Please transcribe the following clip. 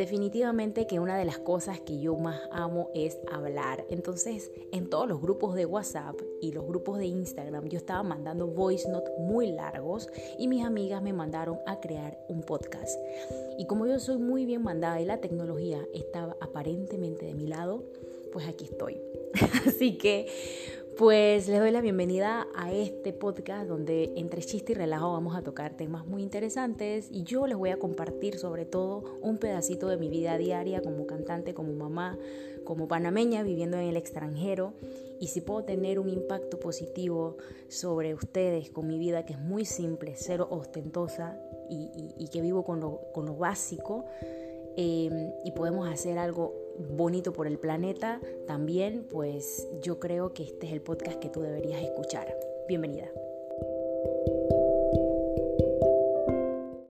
definitivamente que una de las cosas que yo más amo es hablar. Entonces, en todos los grupos de WhatsApp y los grupos de Instagram, yo estaba mandando voice notes muy largos y mis amigas me mandaron a crear un podcast. Y como yo soy muy bien mandada y la tecnología estaba aparentemente de mi lado, pues aquí estoy. Así que pues les doy la bienvenida a este podcast donde entre chiste y relajo vamos a tocar temas muy interesantes y yo les voy a compartir sobre todo un pedacito de mi vida diaria como cantante, como mamá, como panameña viviendo en el extranjero y si puedo tener un impacto positivo sobre ustedes con mi vida que es muy simple, cero ostentosa y, que vivo con lo, con lo básico eh, y podemos hacer algo bonito por el planeta, también pues yo creo que este es el podcast que tú deberías escuchar. Bienvenida.